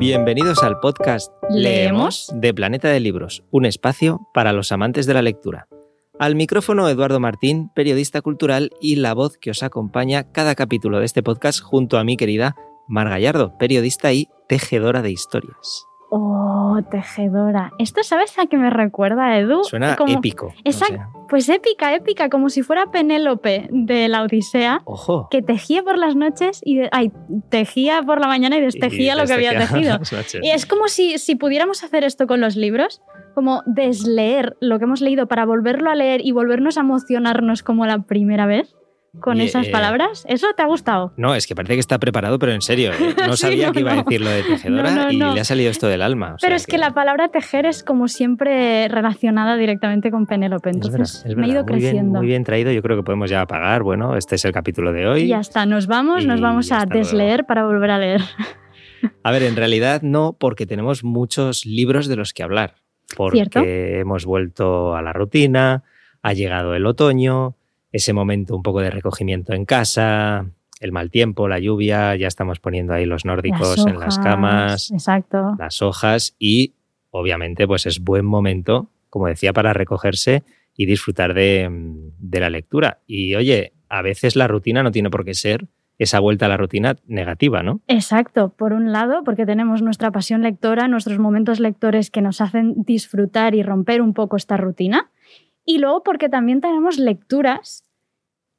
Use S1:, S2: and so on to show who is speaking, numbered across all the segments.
S1: Bienvenidos al podcast
S2: ¿Leemos?
S1: de Planeta de Libros, un espacio para los amantes de la lectura. Al micrófono Eduardo Martín, periodista cultural y la voz que os acompaña cada capítulo de este podcast junto a mi querida Mar Gallardo, periodista y tejedora de historias.
S2: Oh, tejedora. Esto, ¿sabes a qué me recuerda, Edu?
S1: Suena
S2: Como-
S1: épico. sé.
S2: Pues épica, épica, como si fuera Penélope de la Odisea,
S1: Ojo.
S2: que tejía por las noches y... de- ay, tejía por la mañana y destejía
S1: Y
S2: lo que había tejido. Y es como si, si pudiéramos hacer esto con los libros, como desleer lo que hemos leído para volverlo a leer y volvernos a emocionarnos como la primera vez con esas
S1: eh,
S2: palabras. ¿Eso te ha gustado?
S1: No, es que parece que está preparado, pero en serio. ¿eh? No
S2: Sí,
S1: sabía
S2: no,
S1: que iba a decir lo de tejedora
S2: No,
S1: y le ha salido esto del alma.
S2: Pero es que la palabra tejer es como siempre relacionada directamente con Penélope,
S1: Es
S2: entonces
S1: verdad, es
S2: me he ido
S1: verdad. Muy bien,
S2: creciendo.
S1: muy bien traído. Yo creo que podemos ya apagar. Bueno, este es el capítulo de hoy.
S2: Ya está, nos vamos, nos
S1: Y
S2: vamos a
S1: luego.
S2: desleer para volver a leer.
S1: A ver, en realidad no, porque tenemos muchos libros de los que hablar. Porque
S2: Cierto.
S1: hemos vuelto a la rutina, ha llegado el otoño, ese momento un poco de recogimiento en casa, el mal tiempo, la lluvia, ya estamos poniendo ahí los nórdicos en las camas,
S2: Exacto.
S1: las hojas y obviamente pues es buen momento, como decía, para recogerse y disfrutar de, de la lectura. Y oye, a veces la rutina no tiene por qué ser esa vuelta a la rutina negativa, ¿no?
S2: Exacto, por un lado, porque tenemos nuestra pasión lectora, nuestros momentos lectores que nos hacen disfrutar y romper un poco esta rutina. Y luego porque también tenemos lecturas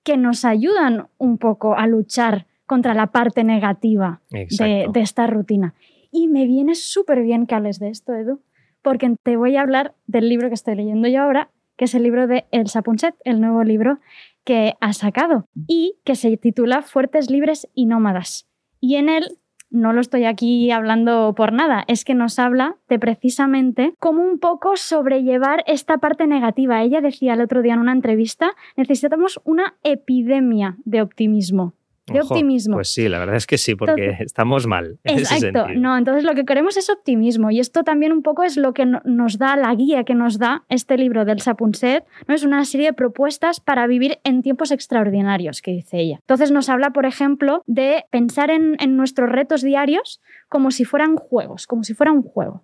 S2: que nos ayudan un poco a luchar contra la parte negativa de, esta rutina. Y me viene súper bien que hables de esto, Edu, porque te voy a hablar del libro que estoy leyendo yo ahora, que es el libro de Elsa Punset, el nuevo libro que ha sacado y que se titula Fuertes, Libres y Nómadas. Y en él, no lo estoy aquí hablando por nada, es que nos habla de precisamente cómo un poco sobrellevar esta parte negativa. Ella decía el otro día en una entrevista, necesitamos una epidemia de optimismo. De
S1: Ojo,
S2: optimismo.
S1: Pues sí, la verdad es que sí, porque
S2: Entonces-
S1: estamos mal. en
S2: Exacto, no, entonces lo que queremos es optimismo y esto también un poco es lo que no- nos da la guía que nos da este libro del Sapunset, ¿no? es una serie de propuestas para vivir en tiempos extraordinarios, que dice ella. Entonces nos habla, por ejemplo, de pensar en, en nuestros retos diarios como si fueran juegos, como si fuera un juego,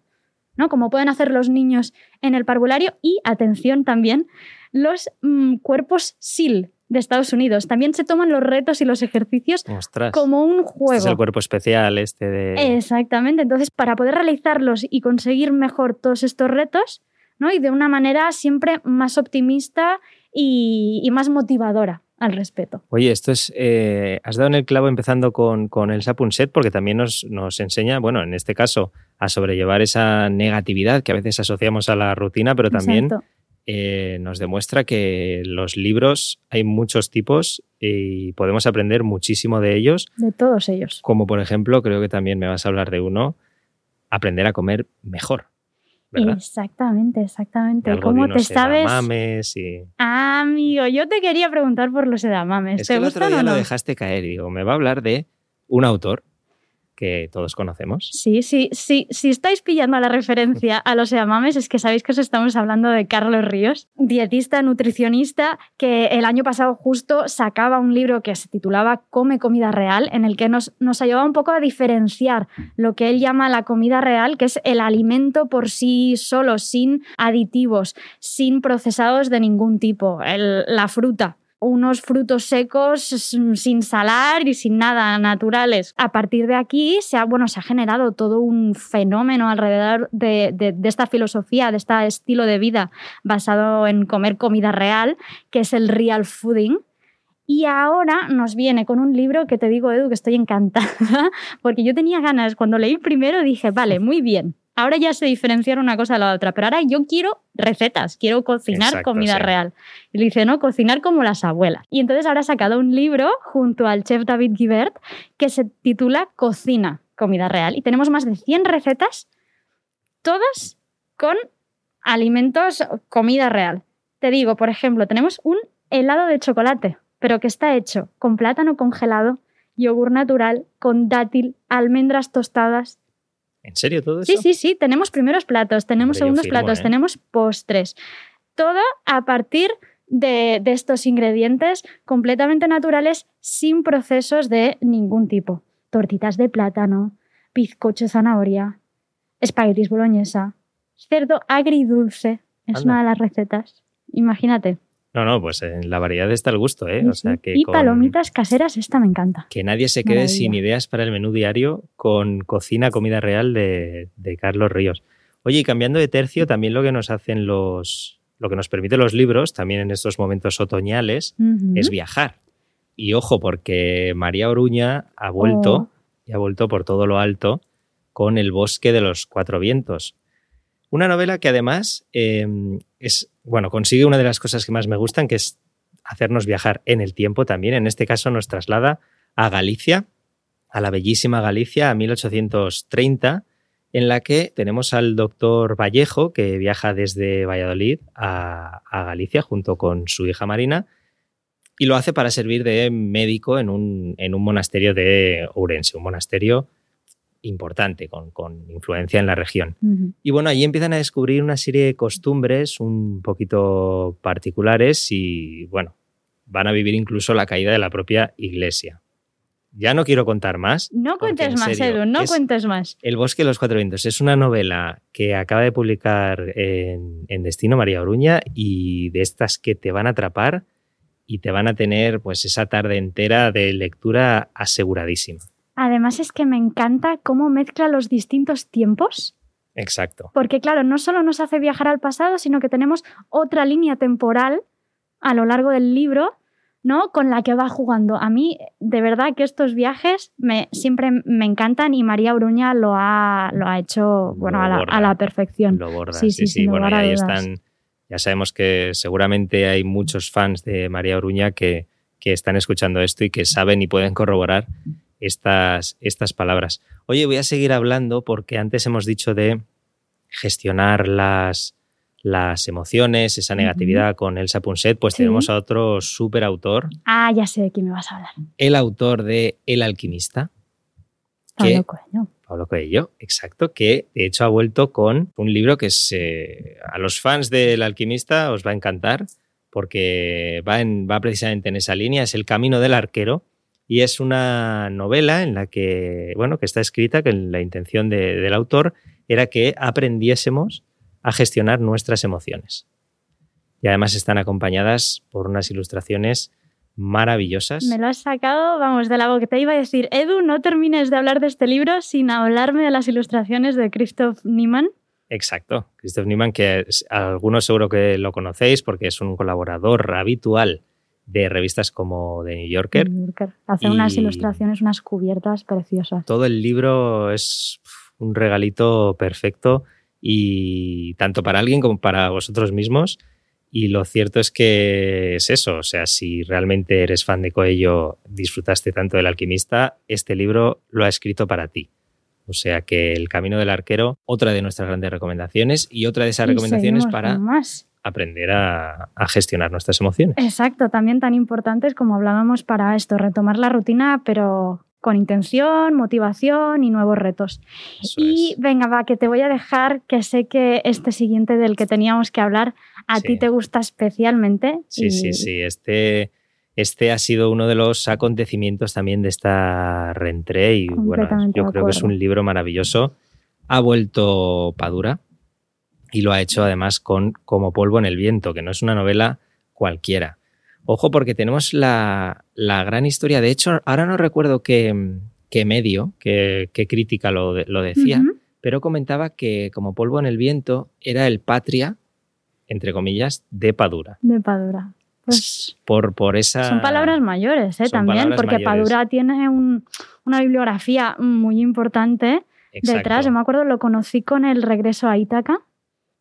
S2: ¿no? Como pueden hacer los niños en el parvulario y, atención también, los mm, cuerpos SEAL de Estados Unidos. También se toman los retos y los ejercicios
S1: Ostras.
S2: como un
S1: Este
S2: juego.
S1: es el cuerpo especial este de...
S2: Exactamente. Entonces, para poder realizarlos y conseguir mejor todos estos retos, ¿no? Y de una manera siempre más optimista y, y más motivadora al respeto.
S1: Oye, esto es... eh, has dado en el clavo empezando con, con el Sapunset porque también nos, nos enseña, bueno, en este caso, a sobrellevar esa negatividad que a veces asociamos a la rutina, pero también
S2: Exacto.
S1: Eh, nos demuestra que los libros hay muchos tipos y podemos aprender muchísimo de ellos,
S2: De todos ellos.
S1: como por ejemplo, creo que también me vas a hablar de uno, aprender a comer mejor, ¿verdad?
S2: Exactamente, exactamente.
S1: Algo de
S2: ¿Cómo te
S1: unos
S2: sabes?
S1: edamames y...
S2: Ah, amigo, yo te quería preguntar por los edamames.
S1: Es
S2: ¿Te
S1: que el otro día
S2: no?
S1: lo dejaste caer y digo, me va a hablar de un autor que todos conocemos.
S2: Sí, sí, sí. Si estáis pillando la referencia a los edamames, es que sabéis que os estamos hablando de Carlos Ríos, dietista, nutricionista, que el año pasado justo sacaba un libro que se titulaba Come comida real, en el que nos, nos ayudaba un poco a diferenciar lo que él llama la comida real, que es el alimento por sí solo, sin aditivos, sin procesados de ningún tipo, la fruta unos frutos secos sin salar y sin nada, naturales. A partir de aquí se ha, bueno, se ha generado todo un fenómeno alrededor de, de- de esta filosofía, de este estilo de vida basado en comer comida real, que es el real fooding. Y ahora nos viene con un libro que te digo, Edu, que estoy encantada, porque yo tenía ganas, cuando leí primero dije, vale, muy bien. Ahora ya se diferenciaron una cosa de la otra, pero ahora yo quiero recetas, quiero cocinar
S1: Exacto,
S2: comida
S1: sí.
S2: real. Y le dice, no, cocinar como las abuelas. Y entonces ahora ha sacado un libro junto al chef David Guibert que se titula Cocina, comida real. Y tenemos más de 100 recetas, todas con alimentos, comida real. Te digo, por ejemplo, tenemos un helado de chocolate, pero que está hecho con plátano congelado, yogur natural, con dátil, almendras tostadas.
S1: ¿En serio todo eso?
S2: Sí, sí, sí, tenemos primeros platos, tenemos
S1: Hombre,
S2: segundos
S1: firmo,
S2: platos,
S1: ¿eh?
S2: tenemos postres. Todo a partir de, de estos ingredientes completamente naturales, sin procesos de ningún tipo. Tortitas de plátano, bizcocho zanahoria, espaguetis boloñesa, cerdo agridulce. Es
S1: Anda.
S2: una de las recetas. Imagínate.
S1: No, no, pues en la variedad está el gusto, ¿eh?
S2: Sí,
S1: O sea que
S2: y
S1: con-
S2: palomitas caseras, esta me encanta.
S1: Que nadie se quede
S2: Maravilla.
S1: sin ideas para el menú diario con cocina, comida real de, de Carlos Ríos. Oye, y cambiando de tercio, también lo que nos hacen los, lo que nos permiten los libros, también en estos momentos otoñales, es viajar. Y ojo, porque María Oruña ha vuelto,
S2: Oh.
S1: y ha vuelto por todo lo alto, con El bosque de los cuatro vientos. Una novela que además eh, es, bueno, consigue una de las cosas que más me gustan, que es hacernos viajar en el tiempo también. En este caso nos traslada a Galicia, a la bellísima Galicia, a 1830, en la que tenemos al doctor Vallejo, que viaja desde Valladolid a, a Galicia junto con su hija Marina, y lo hace para servir de médico en un, en un monasterio de Ourense, un monasterio importante, con, con influencia en la región. Y bueno, allí empiezan a descubrir una serie de costumbres un poquito particulares y bueno, van a vivir incluso la caída de la propia iglesia. Ya no quiero contar más.
S2: No cuentes
S1: en
S2: más,
S1: serio,
S2: Edu, no
S1: es-
S2: cuentes más.
S1: El bosque de los cuatro vientos es una novela que acaba de publicar en, en Destino María Oruña y de estas que te van a atrapar y te van a tener pues esa tarde entera de lectura aseguradísima.
S2: Además es que me encanta cómo mezcla los distintos tiempos,
S1: Exacto.
S2: porque claro, no solo nos hace viajar al pasado, sino que tenemos otra línea temporal a lo largo del libro, ¿no? Con la que va jugando. A mí, de verdad que estos viajes me, siempre me encantan y María Uruña lo ha, lo ha hecho, bueno, a la,
S1: borda.
S2: a la perfección.
S1: Lo borda.
S2: Sí,
S1: Sí,
S2: sí,
S1: sí.
S2: sin
S1: Bueno, y ahí están. Ya sabemos que seguramente hay muchos fans de María Oruña que, que están escuchando esto y que saben y pueden corroborar estas, estas palabras. Oye, voy a seguir hablando porque antes hemos dicho de gestionar las, las emociones, esa negatividad con Elsa Punset, pues
S2: Sí.
S1: tenemos a otro súper autor,
S2: Ah, ya sé de quién me vas a hablar.
S1: el autor de El alquimista, que
S2: Pablo Coelho.
S1: Pablo Coelho, exacto, que de hecho ha vuelto con un libro que es, eh, a los fans del alquimista os va a encantar porque va, en- va precisamente en esa línea, es El Camino del Arquero y es una novela en la que, bueno, que está escrita que la intención de- del autor era que aprendiésemos a gestionar nuestras emociones. Y además están acompañadas por unas ilustraciones maravillosas.
S2: Me lo has sacado, vamos, de la boca. Te iba a decir, Edu, no termines de hablar de este libro sin hablarme de las ilustraciones de Christoph Niemann.
S1: Exacto. Christoph Niemann, que es- algunos seguro que lo conocéis porque es un colaborador habitual de revistas como The New Yorker.
S2: New Yorker. Hace unas ilustraciones, unas cubiertas preciosas.
S1: Todo el libro es un regalito perfecto y tanto para alguien como para vosotros mismos. Y lo cierto es que es eso, o sea, si realmente eres fan de Coello, disfrutaste tanto del alquimista, este libro lo ha escrito para ti. O sea que El Camino del Arquero, otra de nuestras grandes recomendaciones y otra de esas
S2: Y
S1: recomendaciones para
S2: más.
S1: aprender a, a gestionar nuestras emociones.
S2: Exacto, también tan importantes como hablábamos para esto, retomar la rutina, pero con intención, motivación y nuevos retos.
S1: Eso
S2: y
S1: es.
S2: venga, va, que te voy a dejar, que sé que este siguiente del que teníamos que hablar a
S1: Sí.
S2: ti te gusta especialmente.
S1: Sí,
S2: y-
S1: sí, sí. Este, este ha sido uno de los acontecimientos también de esta rentré y bueno, yo creo que es un libro maravilloso. Ha vuelto Padura y lo ha hecho además con Como polvo en el viento, que no es una novela cualquiera. Ojo porque tenemos la, la gran historia. De hecho, ahora no recuerdo qué, qué medio, qué, qué crítica lo, de- lo decía, pero comentaba que Como polvo en el viento era el patria, entre comillas, de Padura.
S2: De Padura. Pues
S1: Por, por esa...
S2: son palabras mayores, ¿eh? También, porque
S1: mayores.
S2: Padura tiene un- una bibliografía muy importante
S1: Exacto.
S2: detrás. Yo me acuerdo, lo conocí con el regreso a Ítaca.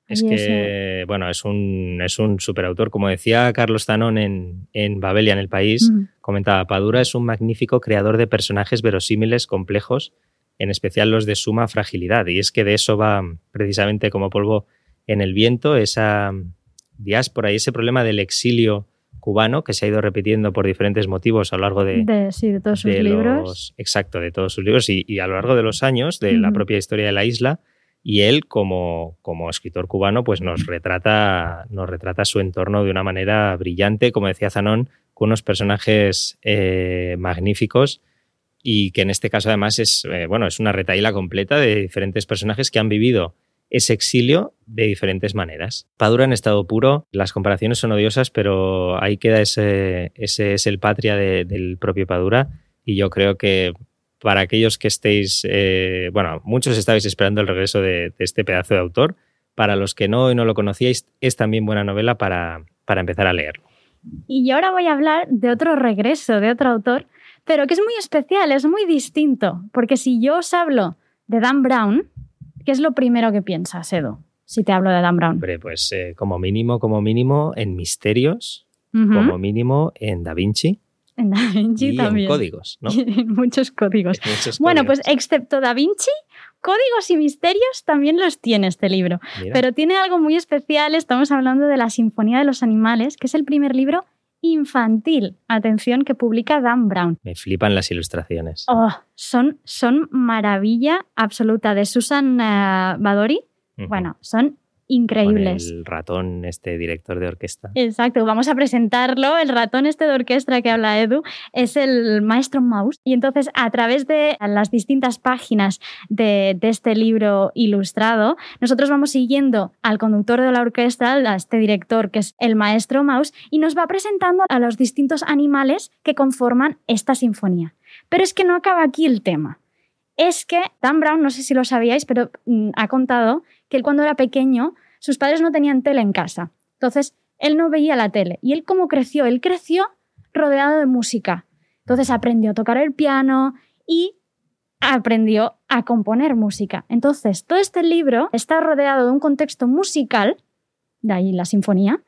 S1: Es que, bueno, es un, es un superautor. Como decía Carlos Tanón en, en Babelia, en el país, comentaba, Padura es un magnífico creador de personajes verosímiles, complejos, en especial los de suma fragilidad. Y es que de eso va precisamente como polvo en el viento, esa diáspora y ese problema del exilio cubano que se ha ido repitiendo por diferentes motivos a lo largo de,
S2: de, sí, de todos sus
S1: de
S2: libros.
S1: los- exacto, de todos sus libros y, y a lo largo de los años de la propia historia de la isla. Y él, como, como escritor cubano, pues nos retrata, nos retrata su entorno de una manera brillante, como decía Zanón, con unos personajes eh, magníficos y que en este caso además es, eh, bueno, es una retaíla completa de diferentes personajes que han vivido ese exilio de diferentes maneras. Padura en estado puro, las comparaciones son odiosas, pero ahí queda ese, ese es el patria del propio Padura y yo creo que para aquellos que estéis, eh, bueno, muchos estabais esperando el regreso de, este pedazo de autor, para los que no y no lo conocíais, es también buena novela para, para empezar a leerlo.
S2: Y ahora voy a hablar de otro regreso, de otro autor, pero que es muy especial, es muy distinto, porque si yo os hablo de Dan Brown, ¿Qué es lo primero que piensas, Edo, si te hablo de Dan Brown?
S1: Hombre, pues eh, como mínimo, como mínimo en misterios, como mínimo en Da Vinci.
S2: En Da Vinci
S1: y
S2: también.
S1: En códigos, ¿no?
S2: en muchos códigos. bueno, pues excepto Da Vinci, códigos y misterios también los tiene este libro. Pero tiene algo muy especial. Estamos hablando de la Sinfonía de los Animales, que es el primer libro infantil, atención, que publica Dan Brown.
S1: Me flipan las ilustraciones.
S2: Oh, son, son maravilla absoluta de Susan uh, Badori. Bueno, son increíbles.
S1: el ratón, este director de orquesta.
S2: Exacto, vamos a presentarlo. El ratón este de orquesta que habla Edu es el maestro Mouse. Y entonces, a través de las distintas páginas de, este libro ilustrado, nosotros vamos siguiendo al conductor de la orquesta, a este director que es el maestro Mouse, y nos va presentando a los distintos animales que conforman esta sinfonía. Pero es que no acaba aquí el tema. Es que Dan Brown, no sé si lo sabíais, pero mm, ha contado que él cuando era pequeño, sus padres no tenían tele en casa. Entonces, él no veía la tele. ¿Y él cómo creció? Él creció rodeado de música. Entonces aprendió a tocar el piano y aprendió a componer música. Entonces, todo este libro está rodeado de un contexto musical, de ahí la sinfonía,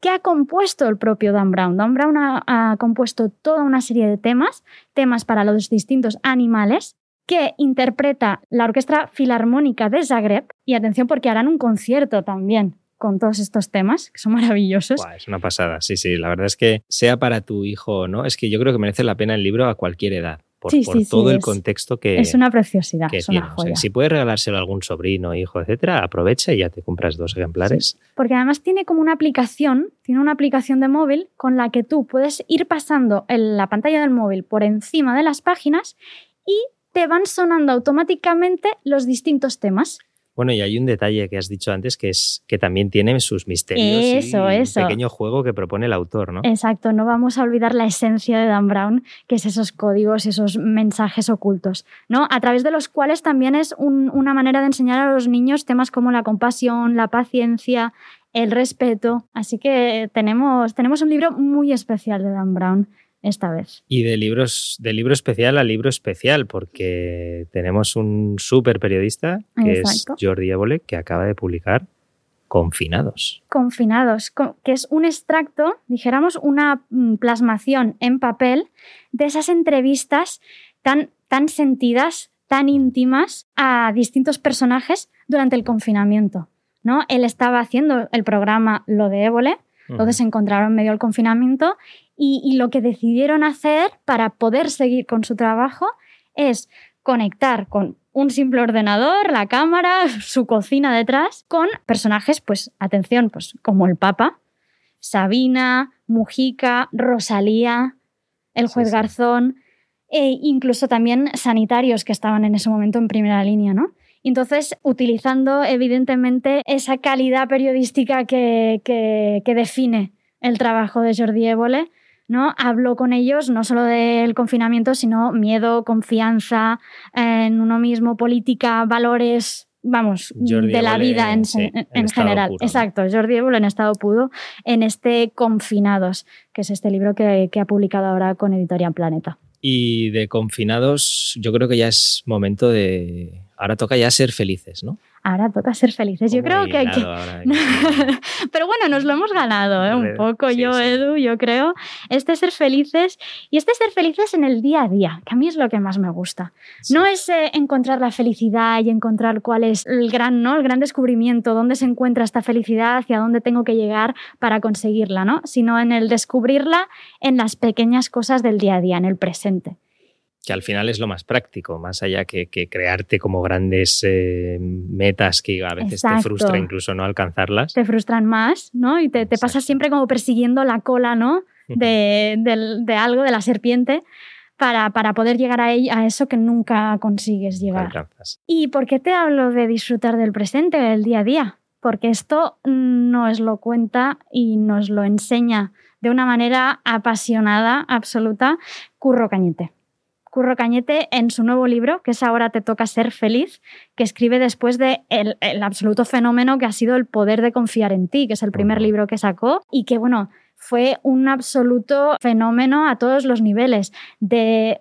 S2: que ha compuesto el propio Dan Brown. Dan Brown ha, ha, compuesto toda una serie de temas, temas para los distintos animales, que interpreta la Orquesta Filarmónica de Zagreb. Y atención porque harán un concierto también con todos estos temas, que son maravillosos.
S1: es una pasada, sí, sí. La verdad es que sea para tu hijo o no, es que yo creo que merece la pena el libro a cualquier edad. Por, todo el contexto que
S2: es una preciosidad es una joya.
S1: si puedes regalárselo a algún sobrino hijo etcétera aprovecha y ya te compras dos ejemplares
S2: porque además tiene como una aplicación tiene una aplicación de móvil con la que tú puedes ir pasando en la pantalla del móvil por encima de las páginas y te van sonando automáticamente los distintos temas.
S1: Bueno, y hay un detalle que has dicho antes que es que también tiene sus misterios
S2: eso,
S1: y
S2: eso.
S1: un pequeño juego que propone el autor, ¿no?
S2: Exacto, no vamos a olvidar la esencia de Dan Brown, que es esos códigos, esos mensajes ocultos, ¿no? A través de los cuales también es una manera de enseñar a los niños temas como la compasión, la paciencia, el respeto. Así que tenemos, tenemos un libro muy especial de Dan Brown esta vez.
S1: Y de libros, de libro especial a libro especial, porque tenemos un súper periodista que es Jordi Évole, que acaba de publicar Confinados.
S2: Confinados, que es un extracto, dijéramos, una mm, plasmación en papel de esas entrevistas tan, tan sentidas, tan íntimas a distintos personajes durante el confinamiento. ¿no? Él estaba haciendo el programa Lo de Évole, entonces se encontraron en medio del confinamiento y, lo que decidieron hacer para poder seguir con su trabajo es conectar con un simple ordenador, la cámara, su cocina detrás, con personajes, pues, atención, pues, como el Papa, Sabina, Mujica, Rosalía, el juez Garzón, e incluso también sanitarios que estaban en ese momento en primera línea, ¿no? Entonces, utilizando evidentemente esa calidad periodística que, que define el trabajo de Jordi Évole, ¿no? Hablo con ellos no solo del confinamiento, sino miedo, confianza en uno mismo, política, valores, vamos, de la vida en, general. Exacto, Jordi Évole en estado puro en este Confinados, que es este libro que, que ha publicado ahora con Editorial Planeta.
S1: Y de confinados, yo creo que ya es momento de. Ahora toca ya ser felices, ¿no?
S2: Ahora toca ser felices. Yo creo que que... Pero bueno, nos lo hemos ganado ¿eh? un poco, yo, Edu, yo creo. Este ser felices y este ser felices en el día a día, que a mí es lo que más me gusta. No es eh, encontrar la felicidad y encontrar cuál es el gran, ¿no? el gran descubrimiento, dónde se encuentra esta felicidad, hacia dónde tengo que llegar para conseguirla, ¿no? sino en el descubrirla en las pequeñas cosas del día a día, en el presente
S1: que al final es lo más práctico, más allá que, crearte como grandes eh, metas que a veces te frustra incluso no alcanzarlas.
S2: Te frustran más, ¿no? Y te, pasas siempre como persiguiendo la cola, ¿no? De, algo, de la serpiente. para, para poder llegar a, a eso que nunca consigues llegar.
S1: Alcanzas.
S2: ¿Y por qué te hablo de disfrutar del presente, del día a día? Porque esto nos lo cuenta y nos lo enseña de una manera apasionada, absoluta, Curro Cañete. Curro Cañete en su nuevo libro, que es Ahora te toca ser feliz, que escribe después de el, el absoluto fenómeno que ha sido el poder de confiar en ti, que es el primer libro que sacó y que, bueno, fue un absoluto fenómeno a todos los niveles, de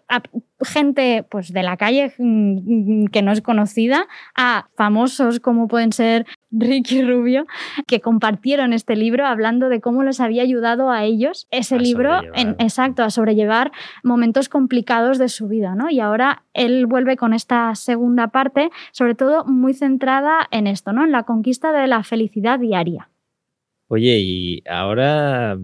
S2: gente pues, de la calle mm, que no es conocida a famosos como pueden ser Ricky Rubio, que compartieron este libro hablando de cómo les había ayudado a ellos ese
S1: A
S2: libro, en, exacto, a sobrellevar momentos complicados de su vida, ¿no? Y ahora él vuelve con esta segunda parte, sobre todo muy centrada en esto, ¿no? En la conquista de la felicidad diaria.
S1: Oye, y ahora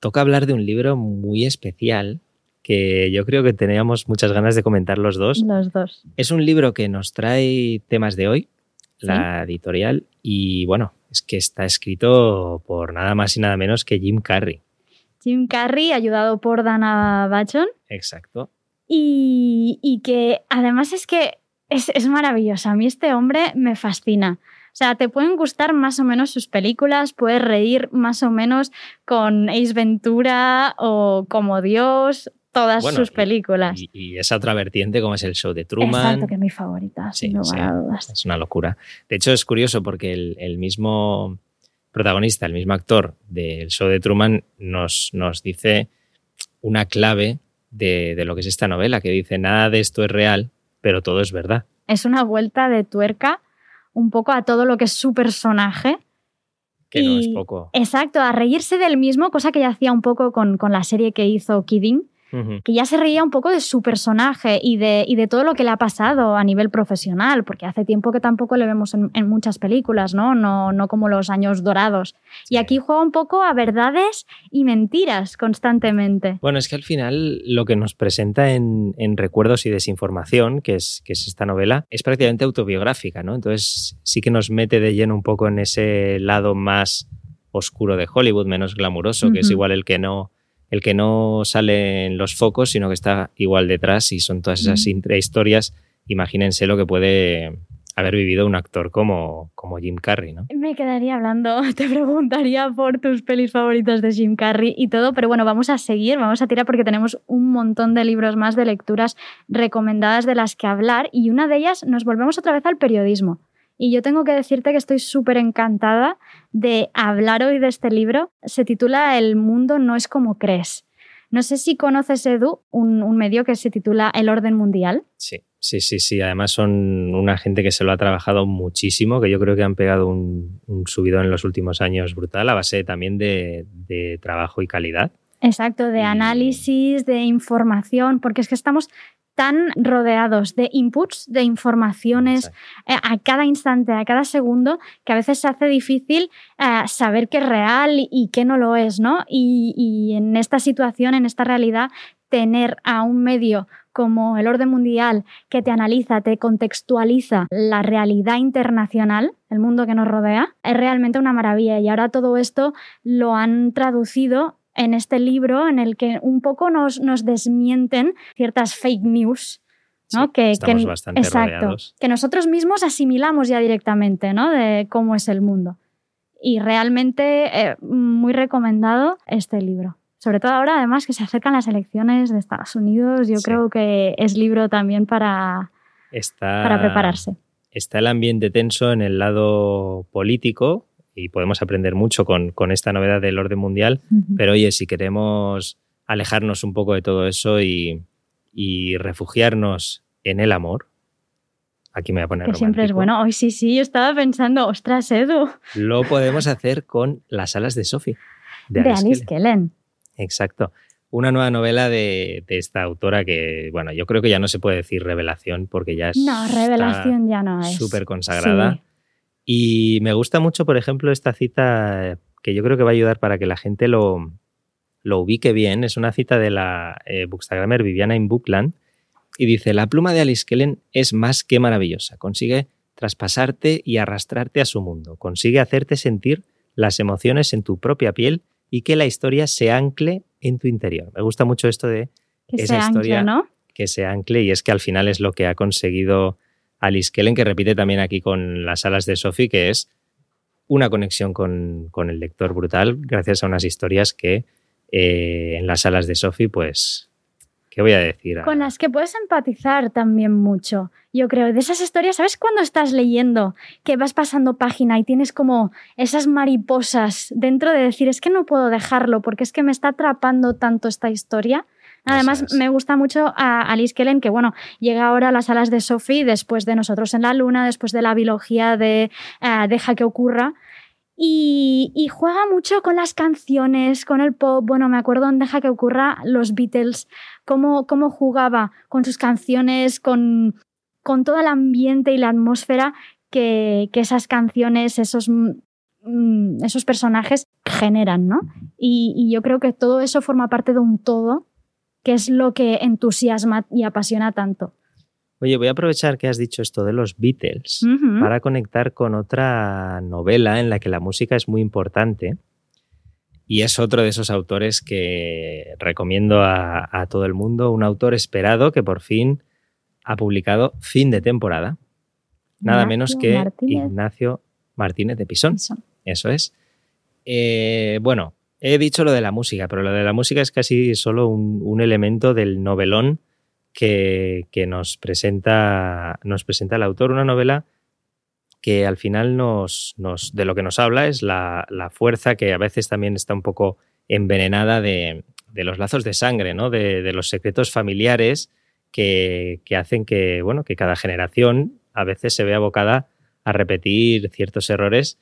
S1: toca hablar de un libro muy especial que yo creo que teníamos muchas ganas de comentar los dos.
S2: Los dos.
S1: Es un libro que nos trae temas de hoy,
S2: Sí.
S1: la editorial, y bueno, es que está escrito por nada más y nada menos que Jim Carrey.
S2: Jim Carrey, ayudado por Dana Bachon,
S1: Exacto.
S2: y, y que además es que es, es maravilloso. A mí este hombre me fascina. O sea, te pueden gustar más o menos sus películas, puedes reír más o menos con Ace Ventura o Como Dios, todas
S1: Bueno,
S2: sus películas.
S1: Y, y esa otra vertiente como es el show de Truman.
S2: Exacto, que es mi favorita,
S1: Sí,
S2: sin lugar
S1: sí.
S2: a dudas.
S1: Es una locura. De hecho, es curioso porque el, el mismo protagonista, el mismo actor del show de Truman nos, nos dice una clave de, de lo que es esta novela, que dice, nada de esto es real, pero todo es verdad.
S2: Es una vuelta de tuerca un poco a todo lo que es su personaje.
S1: Que no es poco.
S2: Exacto, a reírse del mismo, cosa que ya hacía un poco con, con la serie que hizo Kidding, Que ya se reía un poco de su personaje y de, y de todo lo que le ha pasado a nivel profesional, porque hace tiempo que tampoco le vemos en, en muchas películas, ¿no? ¿no? No como los años dorados. Y aquí juega un poco a verdades y mentiras constantemente.
S1: Bueno, es que al final lo que nos presenta en, en Recuerdos y Desinformación, que es, que es esta novela, es prácticamente autobiográfica, ¿no? Entonces sí que nos mete de lleno un poco en ese lado más oscuro de Hollywood, menos glamuroso, que es igual el que no el que no sale en los focos, sino que está igual detrás y son todas esas
S2: Ujú.
S1: intrahistorias. Imagínense lo que puede haber vivido un actor como, como Jim Carrey, ¿no?
S2: Me quedaría hablando, te preguntaría por tus pelis favoritas de Jim Carrey y todo, pero bueno, vamos a seguir, vamos a tirar porque tenemos un montón de libros más de lecturas recomendadas de las que hablar y una de ellas nos volvemos otra vez al periodismo. Y yo tengo que decirte que estoy súper encantada de hablar hoy de este libro. Se titula El mundo no es como crees. No sé si conoces, Edu, un, medio que se titula El Orden Mundial.
S1: Sí, sí, sí, sí. Además son una gente que se lo ha trabajado muchísimo, que yo creo que han pegado un, un subido en los últimos años brutal, a base también de trabajo y calidad.
S2: Exacto, de análisis, de información, porque es que estamos tan rodeados de inputs, de informaciones eh, a cada instante, a cada segundo, que a veces se hace difícil eh, saber qué es real y qué no lo es, ¿no? Y, y en esta situación, en esta realidad, tener a un medio como el orden mundial que te analiza, te contextualiza la realidad internacional, el mundo que nos rodea, es realmente una maravilla. Y ahora todo esto lo han traducido en este libro en el que un poco nos, nos desmienten ciertas fake news. ¿no?
S1: Sí,
S2: que,
S1: estamos
S2: que-
S1: bastante
S2: exacto,
S1: rodeados.
S2: que nosotros mismos asimilamos ya directamente ¿no? de cómo es el mundo. Y realmente eh, muy recomendado este libro. Sobre todo ahora, además, que se acercan las elecciones de Estados Unidos, yo
S1: Sí.
S2: creo que es libro también para,
S1: Está,
S2: para prepararse.
S1: está el ambiente tenso en el lado político y podemos aprender mucho con, con esta novedad del orden mundial. Pero oye, si queremos alejarnos un poco de todo eso y, y refugiarnos en el amor, aquí me voy a poner
S2: que siempre es bueno. Hoy sí, sí, yo estaba pensando, ostras, Edu,
S1: Lo podemos hacer con Las alas de Sophie. De,
S2: de
S1: Alice.
S2: Kellen.
S1: Exacto. Una nueva novela de, de esta autora que, bueno, yo creo que ya no se puede decir revelación porque ya es
S2: No, revelación ya no es.
S1: súper consagrada.
S2: Sí.
S1: Y me gusta mucho, por ejemplo, esta cita eh, que yo creo que va a ayudar para que la gente lo, lo ubique bien. Es una cita de la eh, bookstagrammer Viviana in Bookland y dice, la pluma de Alice Kellen es más que maravillosa. Consigue traspasarte y arrastrarte a su mundo. Consigue hacerte sentir las emociones en tu propia piel y que la historia se ancle en tu interior. Me gusta mucho esto de
S2: Que
S1: esa
S2: se ancle, ¿no?
S1: que se ancle y es que al final es lo que ha conseguido Alice Kellen, que repite también aquí con las alas de Sophie, que es una conexión con, con el lector brutal gracias a unas historias que eh, en las alas de Sophie, pues, ¿qué voy a decir?
S2: Con las que puedes empatizar también mucho. Yo creo, de esas historias, ¿sabes cuando estás leyendo que vas pasando página y tienes como esas mariposas dentro de decir, es que no puedo dejarlo porque es que me está atrapando tanto esta historia? Además,
S1: es.
S2: me gusta mucho a Alice Kellen, que bueno, llega ahora a las alas de Sophie después de Nosotros en la Luna, después de la biología de eh, Deja que ocurra. Y, y juega mucho con las canciones, con el pop. Bueno, me acuerdo en Deja que ocurra los Beatles, cómo, cómo jugaba con sus canciones, con, con todo el ambiente y la atmósfera que, que esas canciones, esos, mm, esos personajes generan, ¿no? Y, y yo creo que todo eso forma parte de un todo que es lo que entusiasma y apasiona tanto.
S1: Oye, voy a aprovechar que has dicho esto de los Beatles para conectar con otra novela en la que la música es muy importante. Y es otro de esos autores que recomiendo a, a todo el mundo, un autor esperado que por fin ha publicado fin de temporada. Nada
S2: Ignacio
S1: menos que
S2: Martínez.
S1: Ignacio Martínez de Pisón.
S2: Eso.
S1: Eso es. Eh, bueno, he dicho lo de la música, pero lo de la música es casi solo un, elemento del novelón que, nos, presenta, nos presenta el autor. Una novela que al final nos, de lo que nos habla es la, fuerza que a veces también está un poco envenenada de, los lazos de sangre, ¿no? de, los secretos familiares que, que hacen que, bueno, que cada generación a veces se vea abocada a repetir ciertos errores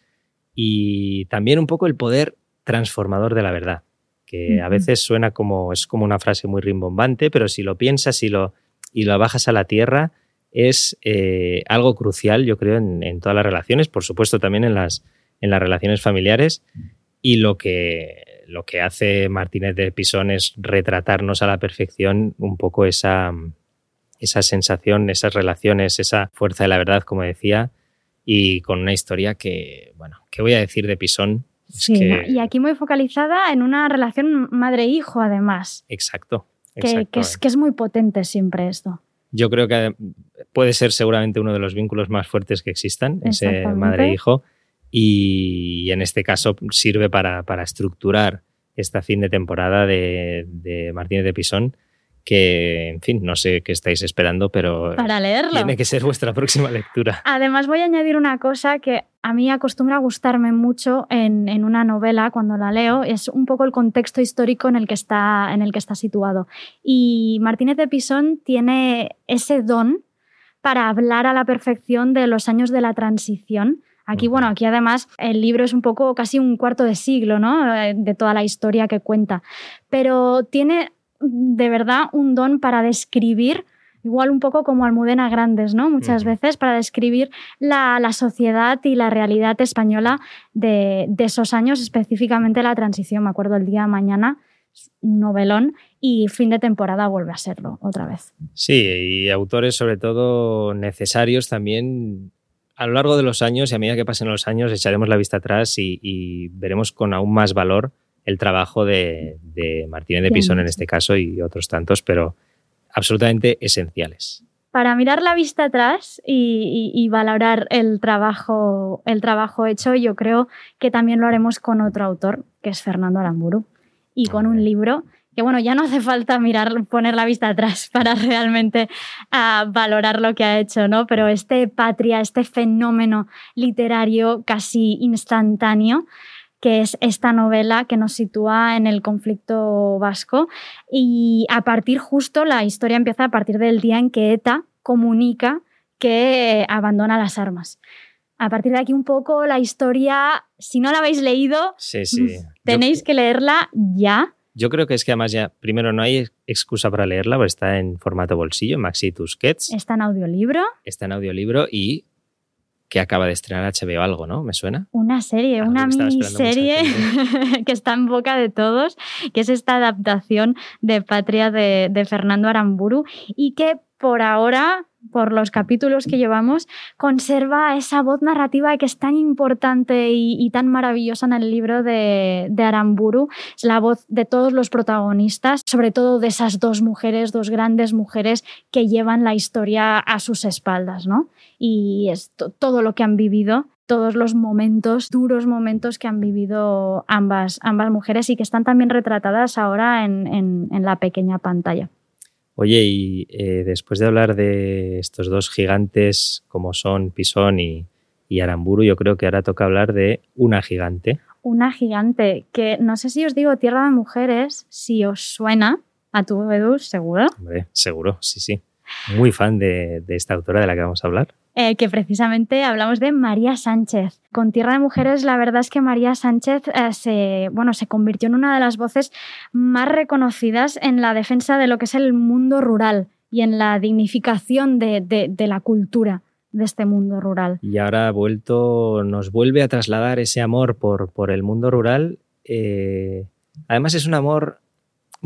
S1: y también un poco el poder transformador de la verdad, que a veces suena como, es como una frase muy rimbombante, pero si lo piensas y lo, y lo bajas a la tierra, es eh, algo crucial, yo creo, en, en todas las relaciones, por supuesto también en las, en las relaciones familiares, y lo que, lo que hace Martínez de Pisón es retratarnos a la perfección un poco esa, esa sensación, esas relaciones, esa fuerza de la verdad, como decía, y con una historia que, bueno, ¿qué voy a decir de Pisón? Es
S2: Sí. Y aquí muy focalizada en una relación madre-hijo, además,
S1: Exacto.
S2: que, que es, que es muy potente siempre esto.
S1: Yo creo que puede ser seguramente uno de los vínculos más fuertes que existan, ese madre-hijo, y en este caso sirve para, para estructurar esta fin de temporada de, de Martínez de Pisón, que, en fin, no sé qué estáis esperando, pero
S2: Para leerlo.
S1: tiene que ser vuestra próxima lectura.
S2: Además, voy a añadir una cosa que a mí acostumbra a gustarme mucho en, en una novela cuando la leo, es un poco el contexto histórico en el que está, en el que está situado. Y Martínez de Pisón tiene ese don para hablar a la perfección de los años de la transición. Aquí, bueno, aquí además el libro es un poco casi un cuarto de siglo, ¿no? Eh, De toda la historia que cuenta. Pero tiene de verdad un don para describir, igual un poco como Almudena Grandes, ¿no? Muchas veces, para describir la, la sociedad y la realidad española de, de esos años, específicamente la transición. Me acuerdo el día de mañana, novelón, y fin de temporada vuelve a serlo otra vez.
S1: Sí, y autores sobre todo necesarios también. A lo largo de los años y a medida que pasen los años echaremos la vista atrás y, y veremos con aún más valor el trabajo de, de Martínez de Pisón en este caso y otros tantos, pero absolutamente esenciales.
S2: Para mirar la vista atrás y, y- y valorar el trabajo, el trabajo hecho, yo creo que también lo haremos con otro autor, que es Fernando Aramburu, y con un libro que, bueno, ya no hace falta mirar, poner la vista atrás para realmente ah, valorar lo que ha hecho, ¿no? Pero este patria, este fenómeno literario casi instantáneo, que es esta novela que nos sitúa en el conflicto vasco y a partir justo la historia empieza a partir del día en que ETA comunica que eh, abandona las armas. A partir de aquí un poco la historia, si no la habéis leído,
S1: Sí, sí.
S2: tenéis
S1: yo,
S2: que leerla ya.
S1: yo creo que es que además ya, primero, no hay excusa para leerla, porque está en formato bolsillo, Maxi Tusquets,
S2: Está en audiolibro,
S1: está en audiolibro y que acaba de estrenar HBO algo, ¿no? ¿Me suena?
S2: una serie,
S1: Algo
S2: una miniserie que está en boca de todos, que es esta adaptación de Patria de, de Fernando Aramburu y que por ahora, por los capítulos que llevamos, conserva esa voz narrativa que es tan importante y, tan maravillosa en el libro de, de, Aramburu. Es la voz de todos los protagonistas, sobre todo de esas dos mujeres, dos grandes mujeres que llevan la historia a sus espaldas, ¿no? Y es todo lo que han vivido todos los momentos, duros momentos que han vivido ambas, ambas mujeres y que están también retratadas ahora en, en la pequeña pantalla.
S1: Oye, y eh, después de hablar de estos dos gigantes como son Pisón y, Aramburu, yo creo que ahora toca hablar de una gigante.
S2: Una gigante, que no sé si os digo Tierra de Mujeres, si os suena a tu Edu, seguro.
S1: Hombre, seguro, sí, sí. Muy fan de esta autora de la que vamos a hablar.
S2: Eh, que precisamente hablamos de María Sánchez. Con Tierra de Mujeres, la verdad es que María Sánchez eh, se, bueno, se convirtió en una de las voces más reconocidas en la defensa de lo que es el mundo rural y en la dignificación de, la cultura de este mundo rural.
S1: Y ahora ha vuelto, nos vuelve a trasladar ese amor por, por el mundo rural. Eh, además es un amor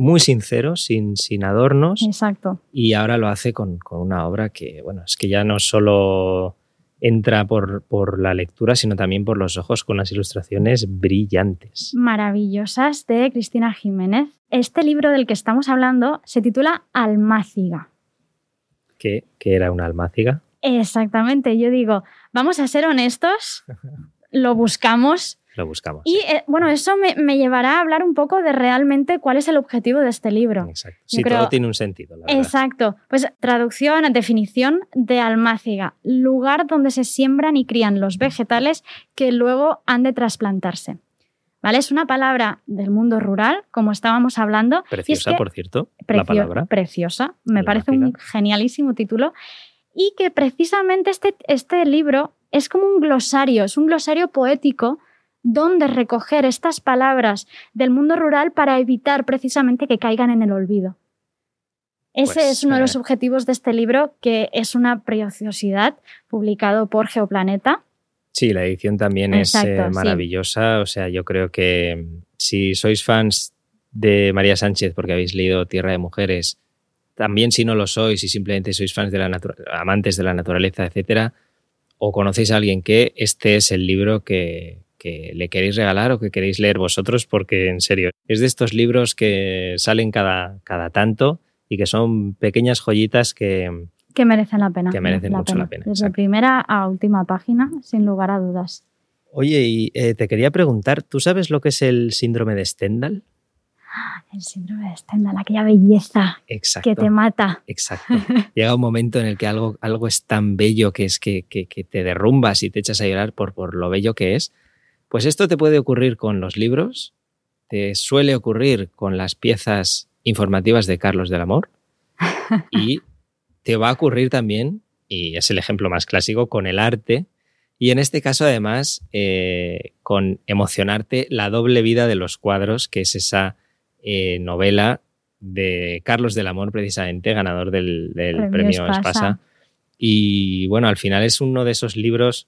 S1: muy sincero, sin, sin adornos.
S2: Exacto.
S1: Y ahora lo hace con, una obra que, bueno, es que ya no solo entra por, por, la lectura, sino también por los ojos con unas ilustraciones brillantes.
S2: Maravillosas de Cristina Jiménez. Este libro del que estamos hablando se titula Almáciga.
S1: ¿Qué, ¿Qué era una almáciga?
S2: Exactamente, yo digo, vamos a ser honestos, lo buscamos
S1: lo buscamos.
S2: Y eh, bueno, eso me, llevará a hablar un poco de realmente cuál es el objetivo de este libro.
S1: Exacto. Si todo tiene un sentido. La
S2: Exacto. Pues traducción, definición de almáciga, lugar donde se siembran y crían los vegetales que luego han de trasplantarse. ¿Vale? Es una palabra del mundo rural, como estábamos hablando.
S1: Preciosa, por cierto, la palabra.
S2: Preciosa. Me parece un genialísimo título. Y que precisamente este, este libro es como un glosario, es un glosario poético dónde recoger estas palabras del mundo rural para evitar precisamente que caigan en el olvido. Ese pues, es uno de los eh, objetivos de este libro, que es una preciosidad, publicado por Geoplaneta.
S1: Sí, la edición también es eh, maravillosa. O sea, yo creo que mm, si sois fans de María Sánchez porque habéis leído Tierra de Mujeres, también si no lo sois y simplemente sois fans de la amantes de la naturaleza, etcétera, o conocéis a alguien que este es el libro que, que le queréis regalar o que queréis leer vosotros, porque en serio, es de estos libros que salen cada, cada tanto y que son pequeñas joyitas que,
S2: que merecen la pena.
S1: Que merecen mucho la pena.
S2: Desde primera a última página, sin lugar a dudas.
S1: Oye, y eh, te quería preguntar, ¿tú sabes lo que es el síndrome de Stendhal?
S2: El síndrome de Stendhal, aquella belleza que te mata.
S1: Exacto. Llega un momento en el que algo, algo es tan bello que es que, que, que, te derrumbas y te echas a llorar por, por lo bello que es. Pues esto te puede ocurrir con los libros, te suele ocurrir con las piezas informativas de Carlos del Amor y te va a ocurrir también, y es el ejemplo más clásico, con el arte y en este caso además eh, con emocionarte la doble vida de los cuadros, que es esa eh, novela de Carlos del Amor precisamente, ganador del, premio, Espasa. Y bueno, al final es uno de esos libros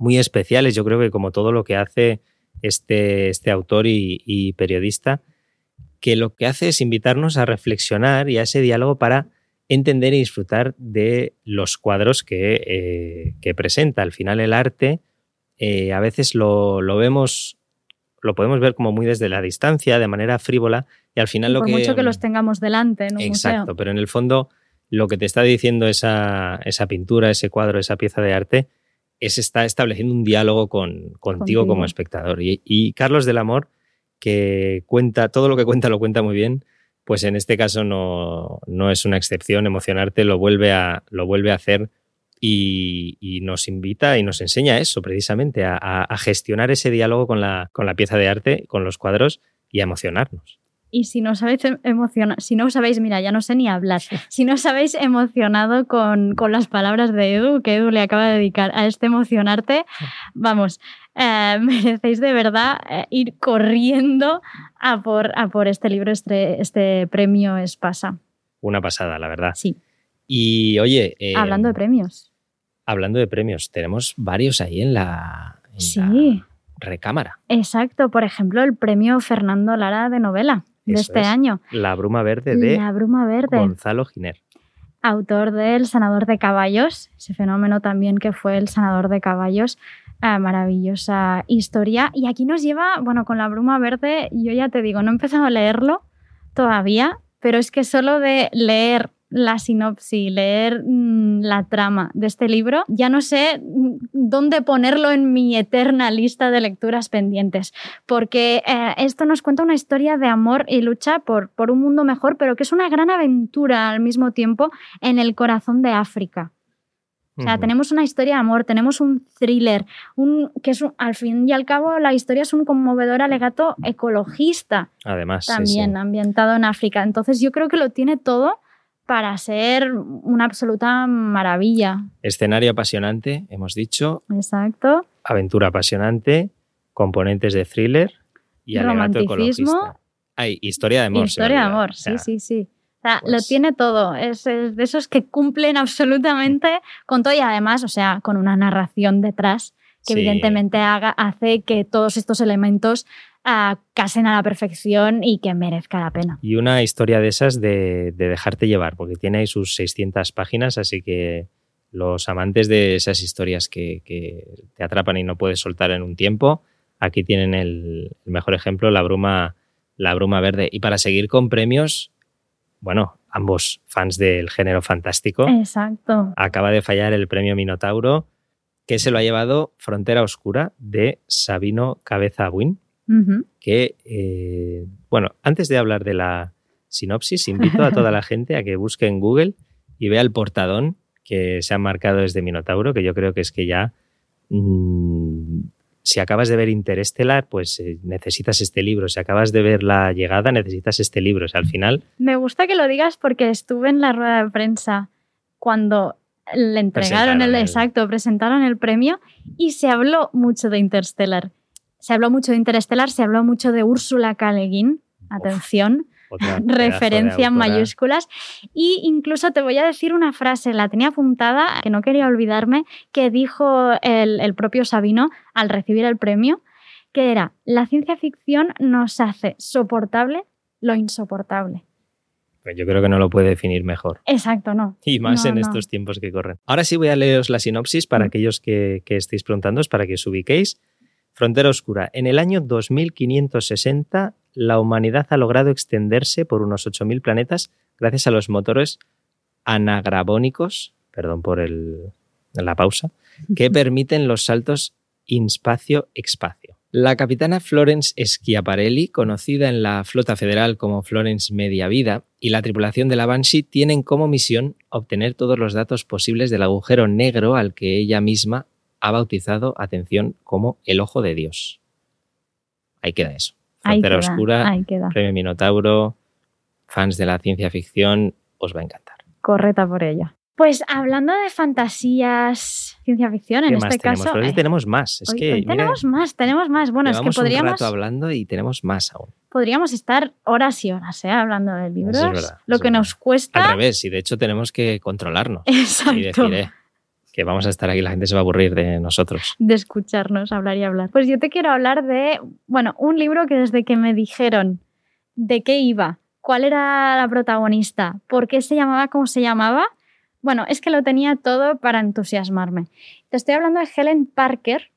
S1: muy especiales. Yo creo que como todo lo que hace este, este autor y, periodista, que lo que hace es invitarnos a reflexionar y a ese diálogo para entender y disfrutar de los cuadros que, eh, presenta. Al final el arte eh, a veces lo, vemos, lo podemos ver como muy desde la distancia, de manera frívola, y al final lo
S2: por
S1: que...
S2: mucho que los tengamos delante en un
S1: Exacto, pero en el fondo lo que te está diciendo esa, esa pintura, ese cuadro, esa pieza de arte, es está estableciendo un diálogo con, contigo, como espectador. Y, Carlos del Amor, que cuenta, todo lo que cuenta lo cuenta muy bien, pues en este caso no, no es una excepción. Emocionarte lo vuelve a, lo vuelve a hacer y, nos invita y nos enseña eso precisamente, a, a gestionar ese diálogo con la, con la pieza de arte, con los cuadros y a emocionarnos.
S2: Y si no sabéis emocionado, si no os habéis, mira, ya no sé ni hablar, si no os habéis emocionado con, las palabras de Edu, que Edu le acaba de dedicar a este emocionarte, vamos, eh, merecéis de verdad eh, ir corriendo a por, a por este libro, este, este premio Espasa.
S1: Una pasada, la verdad.
S2: Sí.
S1: Y oye.
S2: Eh, hablando de premios.
S1: Hablando de premios, tenemos varios ahí en la.
S2: sí.
S1: recámara.
S2: Exacto, por ejemplo, el premio Fernando Lara de novela de este año.
S1: La bruma verde de
S2: La bruma verde.
S1: Gonzalo Giner.
S2: autor del sanador de caballos, ese fenómeno también que fue el sanador de caballos. Ah, maravillosa historia. Y aquí nos lleva, bueno, con la bruma verde, yo ya te digo, no he empezado a leerlo todavía, pero es que solo de leer la sinopsis, leer mm, la trama de este libro, ya no sé mm, dónde ponerlo en mi eterna lista de lecturas pendientes, porque eh, esto nos cuenta una historia de amor y lucha por, por un mundo mejor, pero que es una gran aventura al mismo tiempo en el corazón de África. O sea, tenemos una historia de amor, tenemos un thriller, un, que es al fin y al cabo la historia es un conmovedor alegato ecologista.
S1: Además,
S2: también ambientado en África. Entonces yo creo que lo tiene todo para ser una absoluta maravilla.
S1: Escenario apasionante, hemos dicho.
S2: Exacto.
S1: Aventura apasionante, componentes de thriller y alegato ecologista. Hay historia de amor.
S2: Historia de amor, sí, sí, sí. O sea, lo pues tiene todo. Es, de esos que cumplen absolutamente con todo y además, o sea, con una narración detrás que evidentemente haga, hace que todos estos elementos casen a la perfección y que merezca la pena.
S1: Y una historia de esas de, dejarte llevar, porque tiene ahí sus 600 páginas, así que los amantes de esas historias que, te atrapan y no puedes soltar en un tiempo, aquí tienen el, mejor ejemplo, la bruma, la bruma verde. Y para seguir con premios, bueno, ambos fans del género fantástico.
S2: Exacto.
S1: Acaba de fallar el premio Minotauro, que se lo ha llevado Frontera Oscura de Sabino Cabeza Win que, eh, bueno, antes de hablar de la sinopsis, invito a toda la gente a que busque en Google y vea el portadón que se ha marcado desde Minotauro, que yo creo que es que ya, mm, si acabas de ver Interestelar, pues eh, necesitas este libro. Si acabas de ver La llegada, necesitas este libro. O sea, al final...
S2: Me gusta que lo digas porque estuve en la rueda de prensa cuando le entregaron el, exacto, presentaron el premio y se habló mucho de Interstellar. Se habló mucho de Interestelar, se habló mucho de Úrsula K. Atención. referencia en mayúsculas. Y incluso te voy a decir una frase, la tenía apuntada, que no quería olvidarme, que dijo el, el propio Sabino al recibir el premio, que era, la ciencia ficción nos hace soportable lo insoportable.
S1: Pues yo creo que no lo puede definir mejor.
S2: Exacto, no.
S1: Y más en estos tiempos que corren. Ahora sí voy a leeros la sinopsis para mm. aquellos que, que estéis preguntando, para que os ubiquéis. Frontera Oscura. En el año 2560, la humanidad ha logrado extenderse por unos 8.000 planetas gracias a los motores anagrabónicos, perdón por la pausa, que permiten los saltos inspacio-expacio. La capitana Florence Schiaparelli, conocida en la flota federal como Florence Media Vida, y la tripulación de la Banshee tienen como misión obtener todos los datos posibles del agujero negro al que ella misma ha bautizado, atención, como el ojo de Dios. Ahí queda eso. Frontera Oscura, Premio Minotauro, fans de la ciencia ficción, os va a encantar.
S2: Correcta por ella. Pues hablando de fantasías, ciencia ficción en este
S1: caso.
S2: Tenemos?
S1: Hoy tenemos más. Es que,
S2: tenemos más, tenemos más. Bueno, es que podríamos.
S1: Un rato hablando y tenemos más aún.
S2: Podríamos estar horas y horas ¿eh? hablando de libros. lo que nos cuesta.
S1: Al revés, y de hecho tenemos que controlarnos.
S2: Exacto.
S1: Y decir, eh, que vamos a estar aquí, la gente se va a aburrir de nosotros.
S2: De escucharnos hablar y hablar. Pues yo te quiero hablar de, bueno, un libro que desde que me dijeron de qué iba, cuál era la protagonista, por qué se llamaba como se llamaba, bueno, es que lo tenía todo para entusiasmarme. Te estoy hablando de Helen Parker,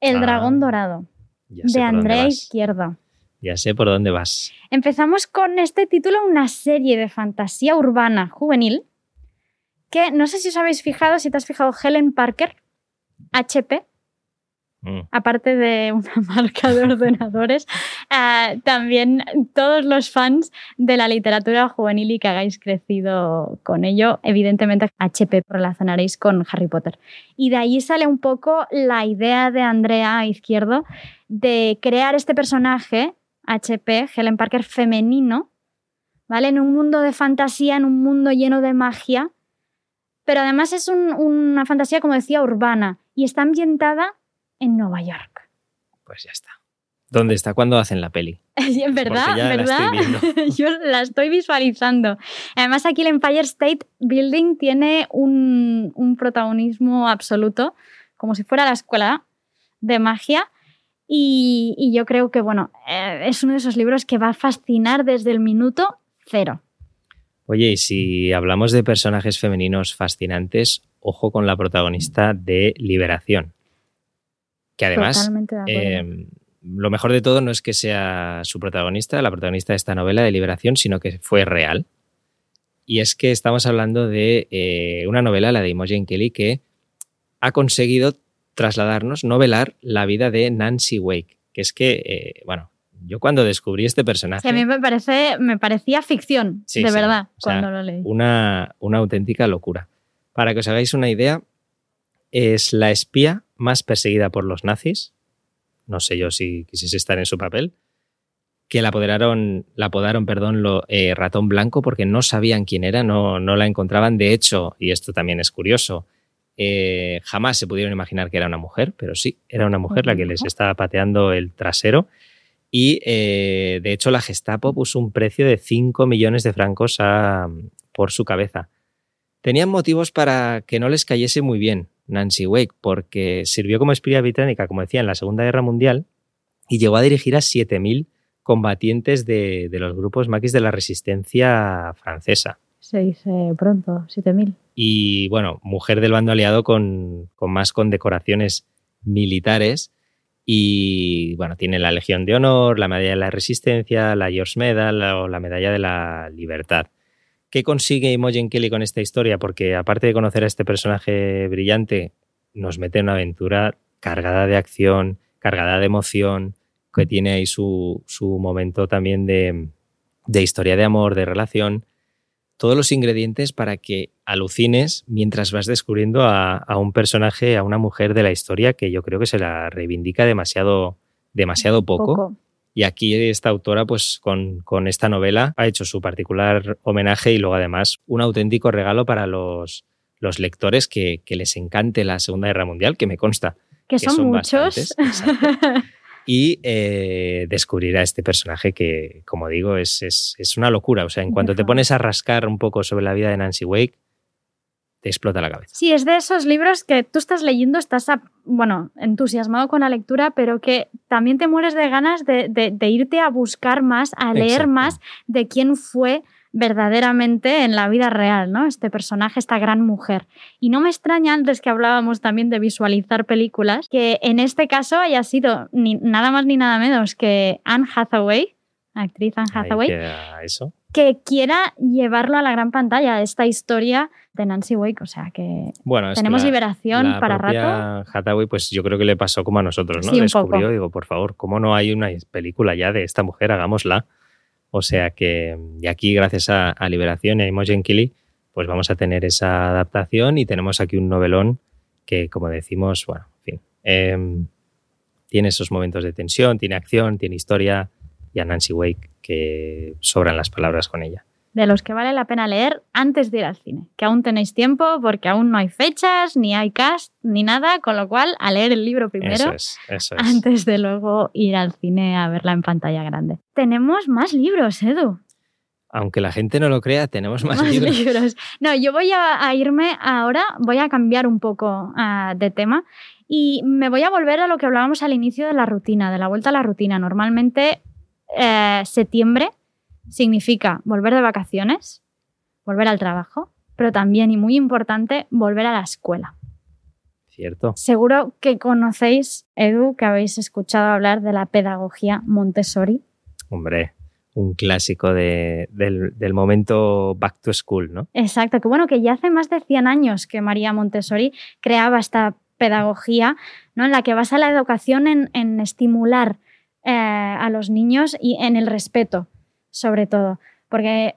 S2: El ah, dragón dorado, de Andrea Izquierdo.
S1: Ya sé por dónde vas.
S2: Empezamos con este título, una serie de fantasía urbana juvenil que no sé si os habéis fijado, si te has fijado, Helen Parker, HP, mm. aparte de una marca de ordenadores, ah, también todos los fans de la literatura juvenil y que hagáis crecido con ello, evidentemente HP relacionaréis con Harry Potter. Y de ahí sale un poco la idea de Andrea Izquierdo de crear este personaje, HP, Helen Parker femenino, ¿vale? En un mundo de fantasía, en un mundo lleno de magia, pero además es una fantasía, como decía, urbana y está ambientada en Nueva York.
S1: Pues ya está. ¿Dónde está? ¿Cuándo hacen la peli?
S2: ¿Verdad? ¿Verdad? Yo la estoy visualizando. Además, aquí el Empire State Building tiene un, protagonismo absoluto, como si fuera la escuela de magia. Y, yo creo que, bueno, eh, es uno de esos libros que va a fascinar desde el minuto cero.
S1: Oye, y si hablamos de personajes femeninos fascinantes, ojo con la protagonista de Liberación. Que además, eh, lo mejor de todo no es que sea su protagonista, la protagonista de esta novela de Liberación, sino que fue real. Y es que estamos hablando de eh, una novela, la de Imogen Kelly, que ha conseguido trasladarnos, novelar la vida de Nancy Wake. Que es que, eh, bueno, yo cuando descubrí este personaje.
S2: a mí me, parece, me parecía ficción, de verdad, cuando lo leí.
S1: Una, una auténtica locura. Para que os hagáis una idea, es la espía más perseguida por los nazis. No sé yo si quisiese estar en su papel. Que la apoderaron, la apodaron, perdón, lo, eh, ratón blanco porque no sabían quién era, no, no la encontraban. De hecho, y esto también es curioso, eh, jamás se pudieron imaginar que era una mujer, pero sí, era una mujer la que les estaba pateando el trasero y eh, de hecho la Gestapo puso un precio de 5 millones de francos por su cabeza. Tenían motivos para que no les cayese muy bien Nancy Wake, porque sirvió como espía británica, como decía, en la Segunda Guerra Mundial y llegó a dirigir a 7.000 combatientes de, los grupos maquis de la resistencia francesa.
S2: Se dice pronto, 7.000.
S1: Y bueno, mujer del bando aliado con, con más condecoraciones militares y bueno, tiene la Legión de Honor, la Medalla de la Resistencia, la George Medal o la Medalla de la Libertad. ¿Qué consigue Imogen Kelly con esta historia? Porque aparte de conocer a este personaje brillante, nos mete en una aventura cargada de acción, cargada de emoción, que tiene ahí su, su momento también de, de historia de amor, de relación todos los ingredientes para que alucines mientras vas descubriendo a, un personaje, a una mujer de la historia que yo creo que se la reivindica demasiado, demasiado poco. Y aquí esta autora, pues con, con, esta novela, ha hecho su particular homenaje y luego además un auténtico regalo para los, los lectores que, que les encante la Segunda Guerra Mundial, que me consta.
S2: Que, son, muchos.
S1: y eh, descubrir a este personaje que, como digo, es, es, una locura. O sea, en cuanto te pones a rascar un poco sobre la vida de Nancy Wake, te explota la cabeza.
S2: Sí, es de esos libros que tú estás leyendo, estás, bueno, entusiasmado con la lectura, pero que también te mueres de ganas de, irte a buscar más, a leer más de quién fue verdaderamente en la vida real, ¿no? Este personaje, esta gran mujer. Y no me extraña, antes que hablábamos también de visualizar películas, que en este caso haya sido ni, nada más ni nada menos que Anne Hathaway, actriz Anne Hathaway,
S1: eso.
S2: Que quiera llevarlo a la gran pantalla, esta historia de Nancy Wake, o sea que
S1: bueno,
S2: tenemos liberación para rato.
S1: Hathaway, pues yo creo que le pasó como a nosotros, ¿no? Descubrió, digo, por favor, ¿cómo no hay una película ya de esta mujer? Hagámosla. O sea que, y aquí gracias a, Liberación y a Imogen Kelly, pues vamos a tener esa adaptación y tenemos aquí un novelón que, como decimos, bueno, en fin, em, tiene esos momentos de tensión, tiene acción, tiene historia y a Nancy Wake que sobran las palabras con ella
S2: de los que vale la pena leer antes de ir al cine, que aún tenéis tiempo porque aún no hay fechas, ni hay cast, ni nada, con lo cual a leer el libro primero antes de luego ir al cine a verla en pantalla grande. Tenemos más libros, Edu.
S1: Aunque la gente no lo crea, tenemos más, libros.
S2: No, yo voy a, irme ahora, voy a cambiar un poco ah, de tema y me voy a volver a lo que hablábamos al inicio de la rutina, de la vuelta a la rutina. Normalmente eh, septiembre significa volver de vacaciones, volver al trabajo, pero también, y muy importante, volver a la escuela.
S1: Cierto.
S2: Seguro que conocéis, Edu, que habéis escuchado hablar de la pedagogía Montessori.
S1: Hombre, un clásico del, momento back to school, ¿no?
S2: Exacto, que bueno, que ya hace más de 100 años que María Montessori creaba esta pedagogía, ¿no? En la que basa la educación en, estimular eh, a los niños y en el respeto sobre todo, porque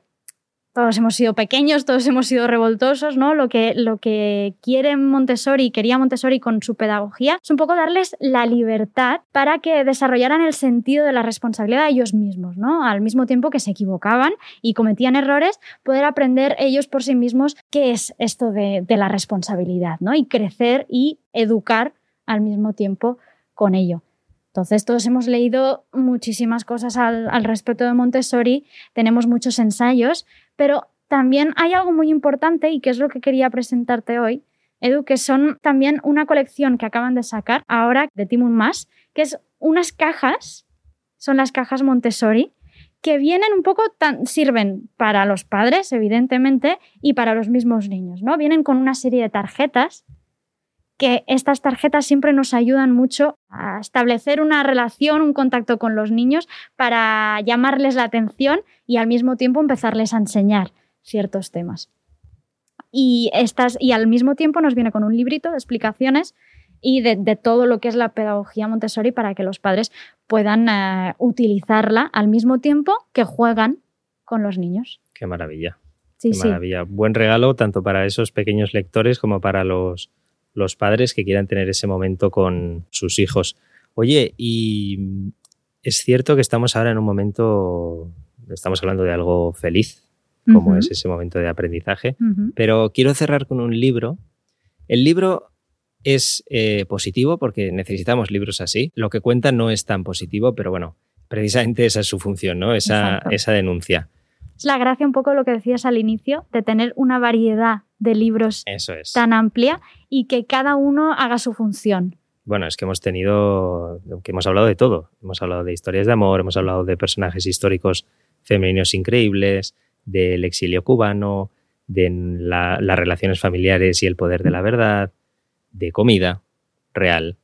S2: todos hemos sido pequeños, todos hemos sido revoltosos, ¿no? Lo que, lo que quiere Montessori, quería Montessori con su pedagogía, es un poco darles la libertad para que desarrollaran el sentido de la responsabilidad de ellos mismos, ¿no? Al mismo tiempo que se equivocaban y cometían errores, poder aprender ellos por sí mismos qué es esto de, de la responsabilidad, ¿no? Y crecer y educar al mismo tiempo con ello. Entonces, todos hemos leído muchísimas cosas al, respecto de Montessori, tenemos muchos ensayos, pero también hay algo muy importante y que es lo que quería presentarte hoy, Edu, que son también una colección que acaban de sacar ahora de Timun Más, que es unas cajas, son las cajas Montessori, que vienen un poco, sirven para los padres, evidentemente, y para los mismos niños, ¿no? Vienen con una serie de tarjetas que estas tarjetas siempre nos ayudan mucho a establecer una relación, un contacto con los niños para llamarles la atención y al mismo tiempo empezarles a enseñar ciertos temas. Y, estas, y al mismo tiempo nos viene con un librito de explicaciones y de, todo lo que es la pedagogía Montessori para que los padres puedan eh, utilizarla al mismo tiempo que juegan con los niños.
S1: Qué maravilla. Qué maravilla. Buen regalo tanto para esos pequeños lectores como para los, los padres que quieran tener ese momento con sus hijos. Oye, y es cierto que estamos ahora en un momento, estamos hablando de algo feliz, como es ese momento de aprendizaje, pero quiero cerrar con un libro. El libro es eh, positivo porque necesitamos libros así. Lo que cuenta no es tan positivo, pero bueno, precisamente esa es su función, ¿no? Esa, esa denuncia.
S2: Es la gracia un poco lo que decías al inicio, de tener una variedad de libros tan amplia y que cada uno haga su función.
S1: Bueno, es que hemos tenido, que hemos hablado de todo. Hemos hablado de historias de amor, hemos hablado de personajes históricos femeninos increíbles, del exilio cubano, de las relaciones familiares y el poder de la verdad, de comida real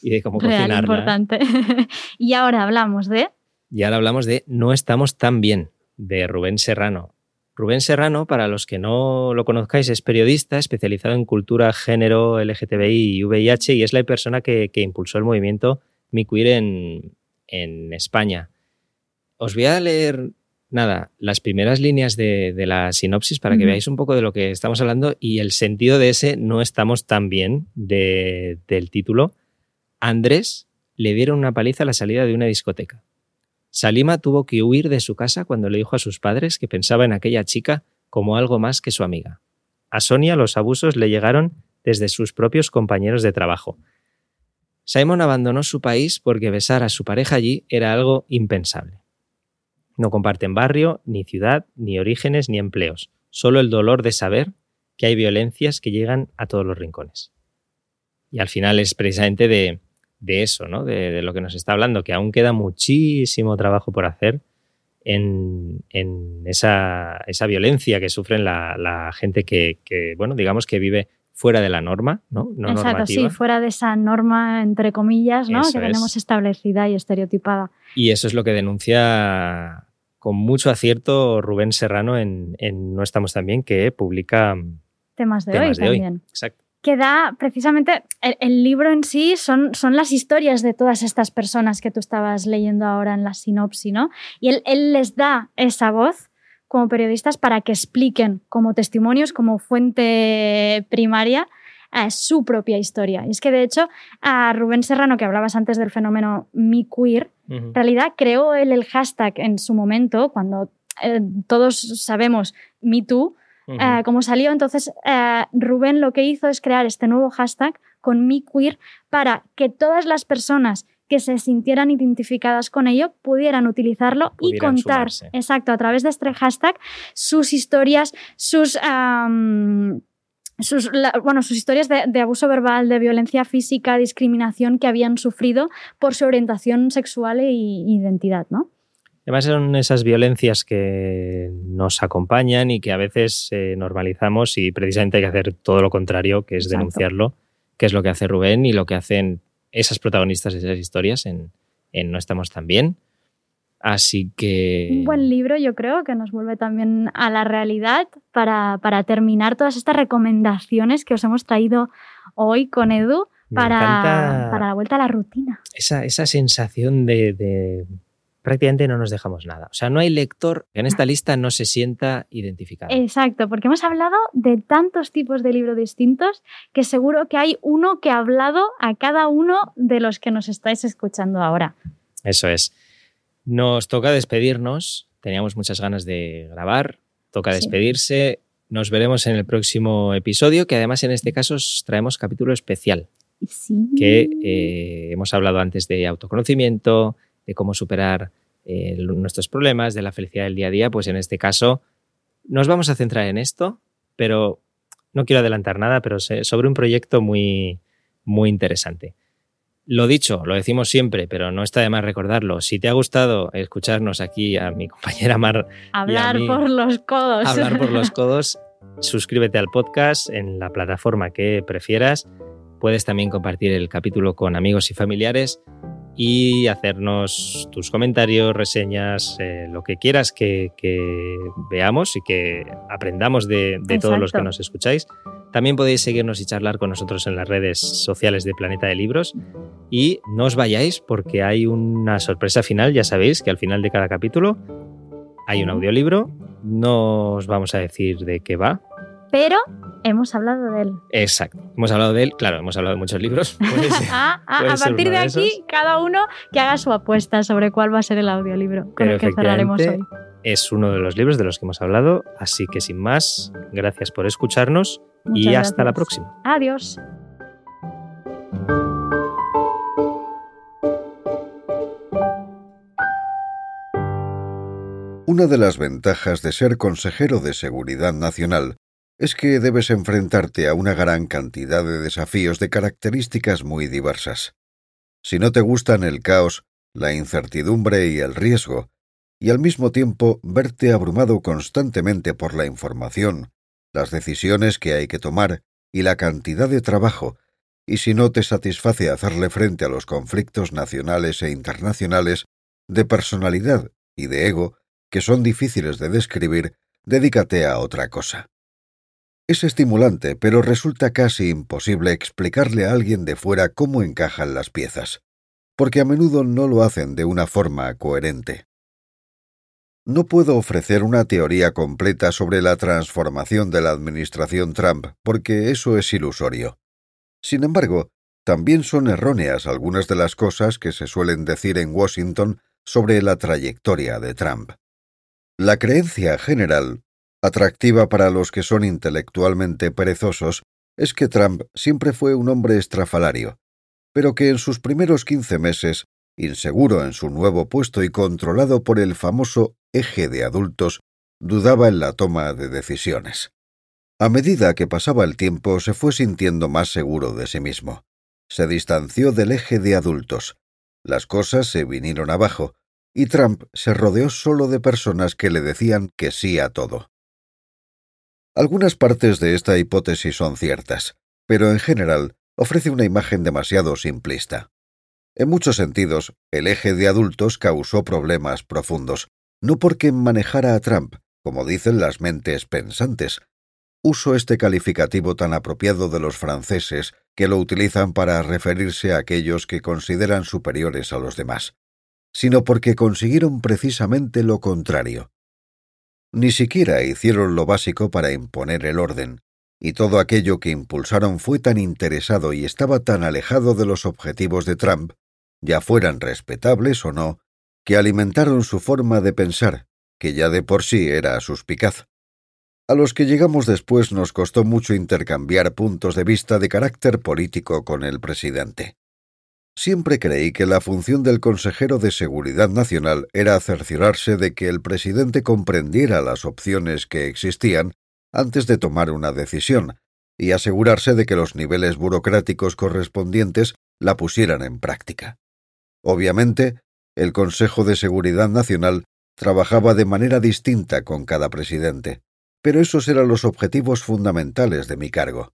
S1: y de cómo real,
S2: importante. y ahora hablamos de...
S1: Y ahora hablamos de No estamos tan bien de Rubén Serrano. Rubén Serrano, para los que no lo conozcáis, es periodista especializado en cultura, género, LGTBI y VIH y es la persona que, impulsó el movimiento Mi en, en, España. Os voy a leer, nada, las primeras líneas de, la sinopsis para que veáis un poco de lo que estamos hablando y el sentido de ese no estamos tan bien del título. Andrés le dieron una paliza a la salida de una discoteca. Salima tuvo que huir de su casa cuando le dijo a sus padres que pensaba en aquella chica como algo más que su amiga. A Sonia los abusos le llegaron desde sus propios compañeros de trabajo. Simon abandonó su país porque besar a su pareja allí era algo impensable. No comparten barrio, ni ciudad, ni orígenes, ni empleos, solo el dolor de saber que hay violencias que llegan a todos los rincones. Y al final es precisamente de, de eso, ¿no? De, lo que nos está hablando, que aún queda muchísimo trabajo por hacer en, esa, violencia que sufren la, gente que, bueno, digamos que vive fuera de la norma, ¿no?
S2: Exacto, sí, fuera de esa norma, entre comillas, ¿no? que tenemos establecida y estereotipada.
S1: Y eso es lo que denuncia con mucho acierto Rubén Serrano en, No Estamos Tan Bien, que publica
S2: temas de hoy también.
S1: Exacto
S2: que da precisamente el, libro en sí son, son, las historias de todas estas personas que tú estabas leyendo ahora en la sinopsis, ¿no? Y él, les da esa voz como periodistas para que expliquen como testimonios, como fuente primaria, a su propia historia. Y es que de hecho a Rubén Serrano, que hablabas antes del fenómeno Me Queer, en realidad creó él el hashtag en su momento, cuando eh, todos sabemos Me Too, eh, como salió, entonces eh, Rubén lo que hizo es crear este nuevo hashtag con mi queer para que todas las personas que se sintieran identificadas con ello pudieran utilizarlo y contar, exacto, a través de este hashtag, sus historias, sus... sus, bueno, sus historias de, de, abuso verbal, de violencia física, discriminación que habían sufrido por su orientación sexual e identidad, ¿no?
S1: Además son esas violencias que nos acompañan y que a veces eh, normalizamos y precisamente hay que hacer todo lo contrario, que es denunciarlo, que es lo que hace Rubén y lo que hacen esas protagonistas de esas historias en, No estamos tan bien. Así que...
S2: Un buen libro yo creo que nos vuelve también a la realidad para, terminar todas estas recomendaciones que os hemos traído hoy con Edu para, para la vuelta a la rutina.
S1: Esa, esa sensación de prácticamente no nos dejamos nada. O sea, no hay lector que en esta lista no se sienta identificado.
S2: Exacto, porque hemos hablado de tantos tipos de libros distintos que seguro que hay uno que ha hablado a cada uno de los que nos estáis escuchando ahora.
S1: Eso es. Nos toca despedirnos. Teníamos muchas ganas de grabar. Toca despedirse. Nos veremos en el próximo episodio, que además en este caso os traemos capítulo especial.
S2: Sí.
S1: Que eh, hemos hablado antes de autoconocimiento, de cómo superar eh, nuestros problemas, de la felicidad del día a día, pues en este caso nos vamos a centrar en esto, pero no quiero adelantar nada, pero sobre un proyecto muy, muy interesante. Lo dicho, lo decimos siempre, pero no está de más recordarlo. Si te ha gustado escucharnos aquí a mi compañera Mar.
S2: Hablar por los codos.
S1: Hablar por los codos, suscríbete al podcast en la plataforma que prefieras. Puedes también compartir el capítulo con amigos y familiares y hacernos tus comentarios, reseñas, eh, lo que quieras que, veamos y que aprendamos de, todos los que nos escucháis. También podéis seguirnos y charlar con nosotros en las redes sociales de Planeta de Libros. Y no os vayáis porque hay una sorpresa final, ya sabéis que al final de cada capítulo hay un audiolibro. No os vamos a decir de qué va.
S2: Pero hemos hablado de él.
S1: Exacto. Hemos hablado de él, claro, hemos hablado de muchos libros.
S2: Ah, ah, a partir de, aquí, cada uno que haga su apuesta sobre cuál va a ser el audiolibro con el que cerraremos hoy.
S1: Es uno de los libros de los que hemos hablado, así que sin más, gracias por escucharnos y hasta la próxima.
S2: Adiós.
S3: Una de las ventajas de ser consejero de Seguridad Nacional es que debes enfrentarte a una gran cantidad de desafíos de características muy diversas. Si no te gustan el caos, la incertidumbre y el riesgo, y al mismo tiempo verte abrumado constantemente por la información, las decisiones que hay que tomar y la cantidad de trabajo, y si no te satisface hacerle frente a los conflictos nacionales e internacionales, de personalidad y de ego, que son difíciles de describir, dedícate a otra cosa. Es estimulante, pero resulta casi imposible explicarle a alguien de fuera cómo encajan las piezas, porque a menudo no lo hacen de una forma coherente. No puedo ofrecer una teoría completa sobre la transformación de la administración Trump, porque eso es ilusorio. Sin embargo, también son erróneas algunas de las cosas que se suelen decir en Washington sobre la trayectoria de Trump. La creencia general atractiva para los que son intelectualmente perezosos es que Trump siempre fue un hombre estrafalario, pero que en sus primeros quince meses, inseguro en su nuevo puesto y controlado por el famoso eje de adultos, dudaba en la toma de decisiones. A medida que pasaba el tiempo se fue sintiendo más seguro de sí mismo. Se distanció del eje de adultos. Las cosas se vinieron abajo, y Trump se rodeó solo de personas que le decían que sí a todo. Algunas partes de esta hipótesis son ciertas, pero en general ofrece una imagen demasiado simplista. En muchos sentidos, el eje de adultos causó problemas profundos, no porque manejara a Trump, como dicen las mentes pensantes. Uso este calificativo tan apropiado de los franceses que lo utilizan para referirse a aquellos que consideran superiores a los demás, sino porque consiguieron precisamente lo contrario, ni siquiera hicieron lo básico para imponer el orden, y todo aquello que impulsaron fue tan interesado y estaba tan alejado de los objetivos de Trump, ya fueran respetables o no, que alimentaron su forma de pensar, que ya de por sí era suspicaz. A los que llegamos después nos costó mucho intercambiar puntos de vista de carácter político con el presidente. Siempre creí que la función del consejero de Seguridad Nacional era cerciorarse de que el presidente comprendiera las opciones que existían antes de tomar una decisión y asegurarse de que los niveles burocráticos correspondientes la pusieran en práctica. Obviamente, el Consejo de Seguridad Nacional trabajaba de manera distinta con cada presidente, pero esos eran los objetivos fundamentales de mi cargo.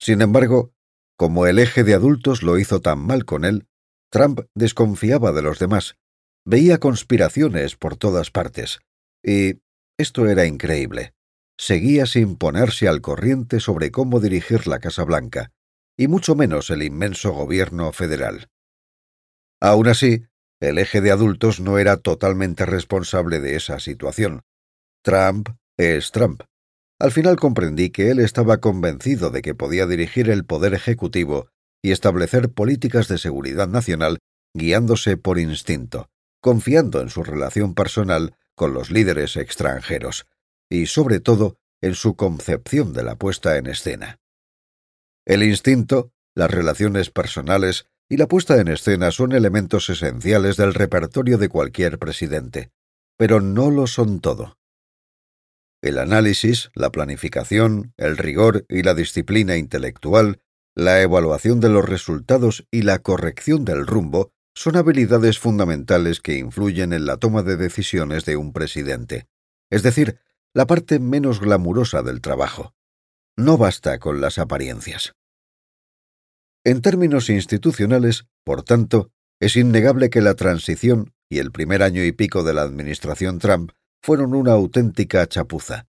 S3: Sin embargo, como el eje de adultos lo hizo tan mal con él, Trump desconfiaba de los demás, veía conspiraciones por todas partes, y esto era increíble. Seguía sin ponerse al corriente sobre cómo dirigir la Casa Blanca, y mucho menos el inmenso gobierno federal. Aún así, el eje de adultos no era totalmente responsable de esa situación. Trump es Trump, al final comprendí que él estaba convencido de que podía dirigir el poder ejecutivo y establecer políticas de seguridad nacional guiándose por instinto, confiando en su relación personal con los líderes extranjeros, y sobre todo en su concepción de la puesta en escena. El instinto, las relaciones personales y la puesta en escena son elementos esenciales del repertorio de cualquier presidente, pero no lo son todo. El análisis, la planificación, el rigor y la disciplina intelectual La evaluación de los resultados y la corrección del rumbo son habilidades fundamentales que influyen en la toma de decisiones de un presidente, es decir, la parte menos glamurosa del trabajo. No basta con las apariencias. En términos institucionales, por tanto, es innegable que la transición y el primer año y pico de la administración Trump fueron una auténtica chapuza.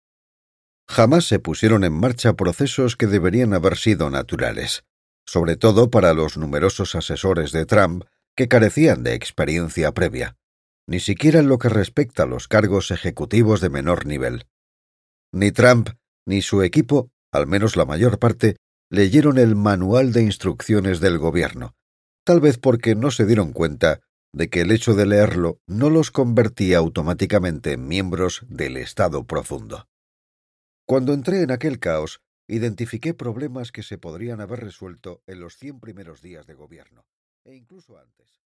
S3: Jamás se pusieron en marcha procesos que deberían haber sido naturales, sobre todo para los numerosos asesores de Trump que carecían de experiencia previa, ni siquiera en lo que respecta a los cargos ejecutivos de menor nivel. Ni Trump ni su equipo, al menos la mayor parte, leyeron el manual de instrucciones del gobierno, tal vez porque no se dieron cuenta de que el hecho de leerlo no los convertía automáticamente en miembros del Estado profundo. Cuando entré en aquel caos, identifiqué problemas que se podrían haber resuelto en los cien primeros días de gobierno, e incluso antes.